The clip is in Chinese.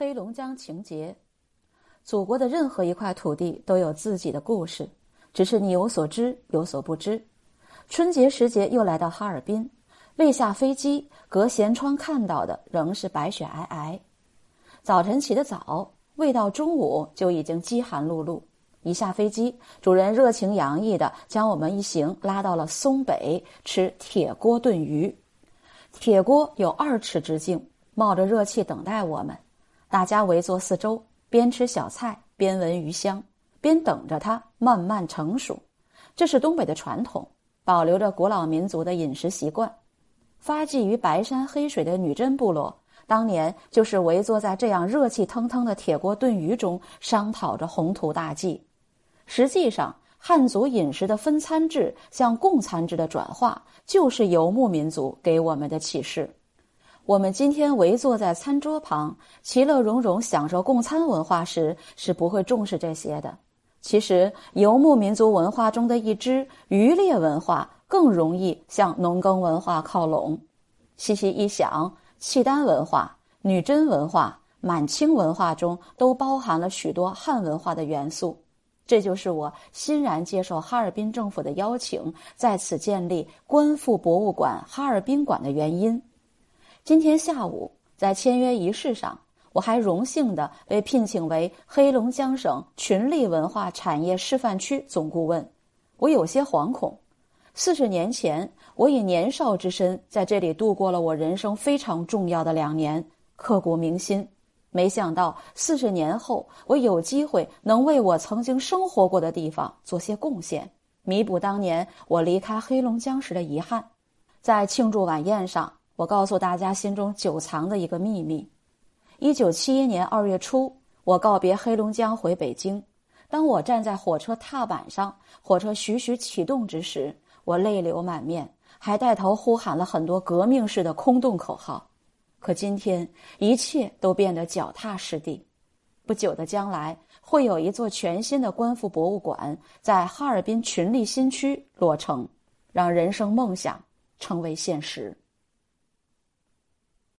黑龙江情节，祖国的任何一块土地都有自己的故事，只是你有所知有所不知。春节时节又来到哈尔滨，未下飞机，隔舷窗看到的仍是白雪皑皑。早晨起得早，未到中午就已经饥寒辘辘。一下飞机，主人热情洋溢地将我们一行拉到了松北吃铁锅炖鱼。铁锅有二尺直径，冒着热气等待我们。大家围坐四周，边吃小菜边闻鱼香，边等着它慢慢成熟。这是东北的传统，保留着古老民族的饮食习惯。发迹于白山黑水的女真部落，当年就是围坐在这样热气腾腾的铁锅炖鱼中，商讨着宏图大计。实际上，汉族饮食的分餐制向共餐制的转化，就是游牧民族给我们的启示。我们今天围坐在餐桌旁，其乐融融享受共餐文化时，是不会重视这些的。其实，游牧民族文化中的一支渔猎文化更容易向农耕文化靠拢。细细一想，契丹文化、女真文化、满清文化中都包含了许多汉文化的元素。这就是我欣然接受哈尔滨政府的邀请，在此建立官复博物馆哈尔滨馆的原因。今天下午在签约仪式上，我还荣幸地被聘请为黑龙江省群力文化产业示范区总顾问。我有些惶恐。四十年前，我以年少之身在这里度过了我人生非常重要的两年，刻骨铭心。没想到四十年后，我有机会能为我曾经生活过的地方做些贡献，弥补当年我离开黑龙江时的遗憾。在庆祝晚宴上。我告诉大家心中久藏的一个秘密：一九七一年二月初，我告别黑龙江回北京。当我站在火车踏板上，火车徐徐启动之时，我泪流满面，还带头呼喊了很多革命式的空洞口号。可今天，一切都变得脚踏实地。不久的将来，会有一座全新的官复博物馆在哈尔滨群力新区落成，让人生梦想成为现实。